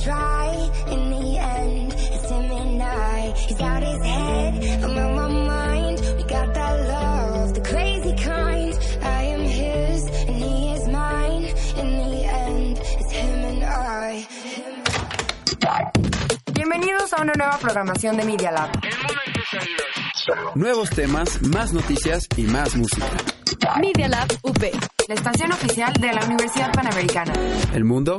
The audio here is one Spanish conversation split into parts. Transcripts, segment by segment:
Try. In the end, it's him and I. He's got his head, I'm on my mind. We got that love, the crazy kind. I am his, and he is mine. In the end, it's him and I. Bienvenidos a una nueva programación de Media Lab. Nuevos temas, más noticias y más música. Media Lab UP. La estación oficial de la Universidad Panamericana. El mundo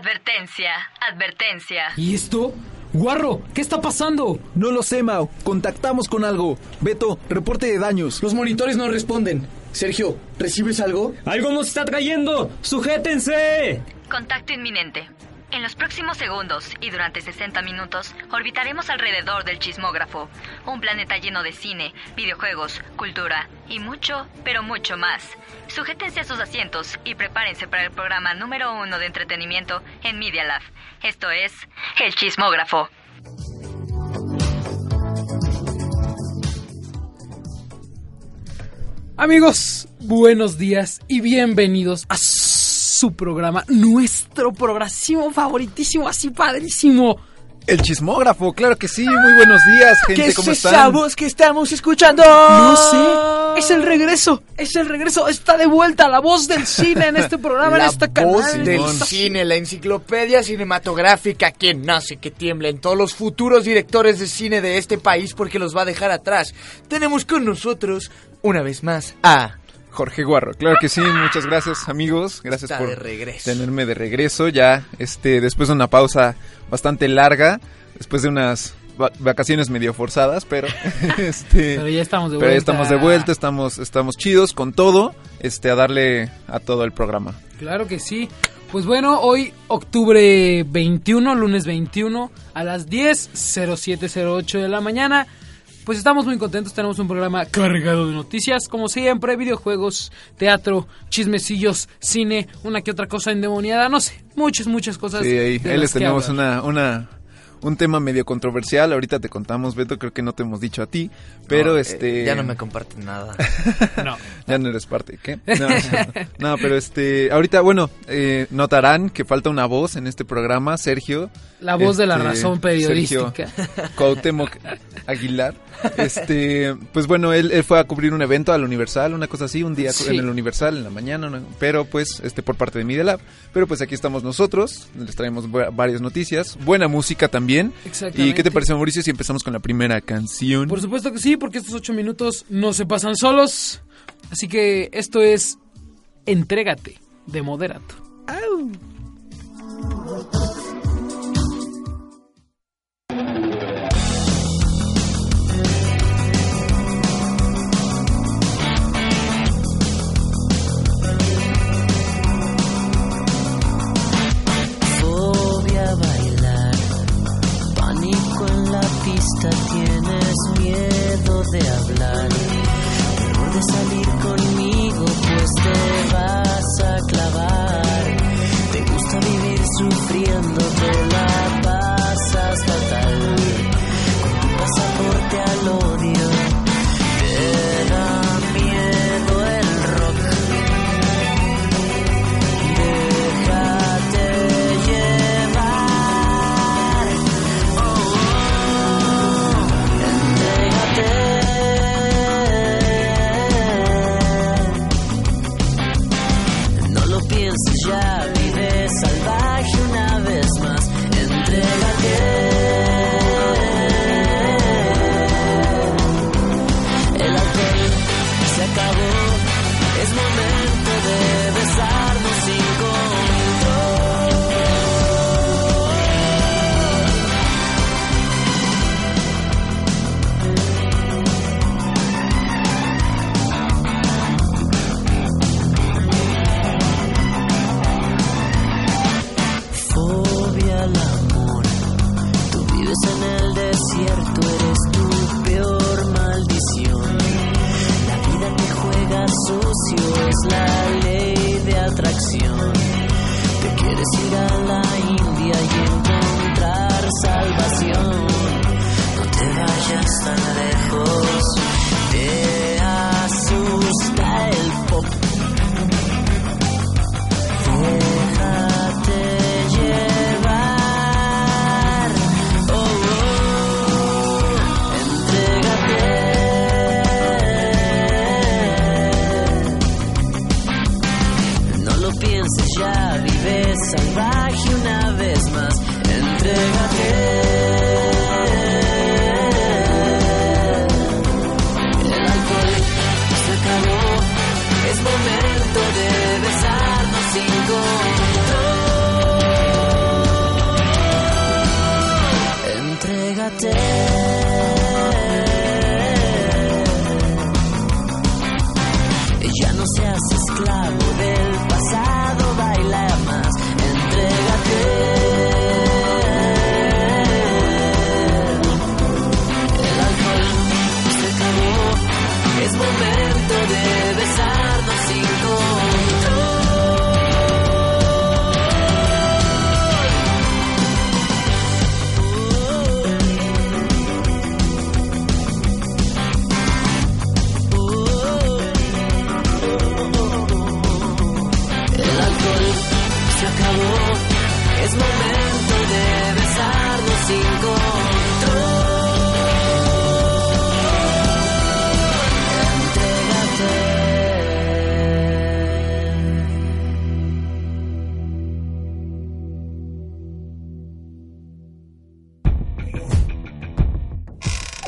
Advertencia, advertencia. ¿Y esto? Guarro, ¿qué está pasando? No lo sé, Mao. Contactamos con algo. Beto, reporte de daños. Los monitores no responden. Sergio, ¿recibes algo? ¡Algo nos está trayendo! ¡Sujétense! Contacto inminente. En los próximos segundos y durante 60 minutos orbitaremos alrededor del chismógrafo, un planeta lleno de cine, videojuegos, cultura y mucho, pero mucho más. Sujétense a sus asientos y prepárense para el programa número uno de entretenimiento en Media Lab. Esto es El Chismógrafo. Amigos, buenos días y bienvenidos a su programa, nuestro programa favoritísimo, así padrísimo. El chismógrafo, claro que sí. Muy buenos días, gente. ¿Qué ¿Cómo es están? esa voz que estamos escuchando? No sé, es el regreso, es el regreso, está de vuelta la voz del cine en este programa, en este canal. voz del esta- cine, la enciclopedia cinematográfica que nace, que tiembla en todos los futuros directores de cine de este país porque los va a dejar atrás. Tenemos con nosotros, una vez más, a... Jorge Guarro, claro que sí. Muchas gracias, amigos. Gracias Está por de regreso. tenerme de regreso. Ya, este, después de una pausa bastante larga, después de unas va- vacaciones medio forzadas, pero, este, Pero ya estamos de pero vuelta. ya estamos de vuelta, estamos, estamos chidos con todo, este, a darle a todo el programa. Claro que sí. Pues bueno, hoy octubre 21, lunes 21, a las 10.0708 de la mañana. Pues estamos muy contentos, tenemos un programa cargado de noticias, como siempre, videojuegos, teatro, chismecillos, cine, una que otra cosa endemoniada, no sé, muchas, muchas cosas. Sí, ahí, ahí les tenemos hablar. una, una, un tema medio controversial. Ahorita te contamos, Beto, creo que no te hemos dicho a ti, pero No, eh, este... ya no me comparten nada. No. Ya no eres parte, ¿qué? No, no, pero este, ahorita, bueno, eh, notarán que falta una voz en este programa, Sergio. La voz de la Este, razón periodística. Sergio Cuauhtémoc Aguilar. Este, pues bueno, él, él fue a cubrir un evento al Universal, una cosa así, un día Sí. en el Universal en la mañana, ¿no? pero pues este por parte de Media Lab. Pero pues aquí estamos nosotros, les traemos va- varias noticias, buena música también. Exactamente. ¿Y qué te parece, Mauricio, si empezamos con la primera canción? Por supuesto que sí, porque estos ocho minutos no se pasan solos. Así que esto es Entrégate de Moderato. Miedo de hablar, terror de salir conmigo, pues te vas a clavar. Te gusta vivir sufriendo, te la ir a la India y encontrar salvación. No te vayas tan lejos,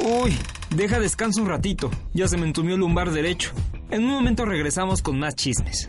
Uy, deja descanso un ratito. Ya se me entumió el lumbar derecho. En un momento regresamos con más chismes.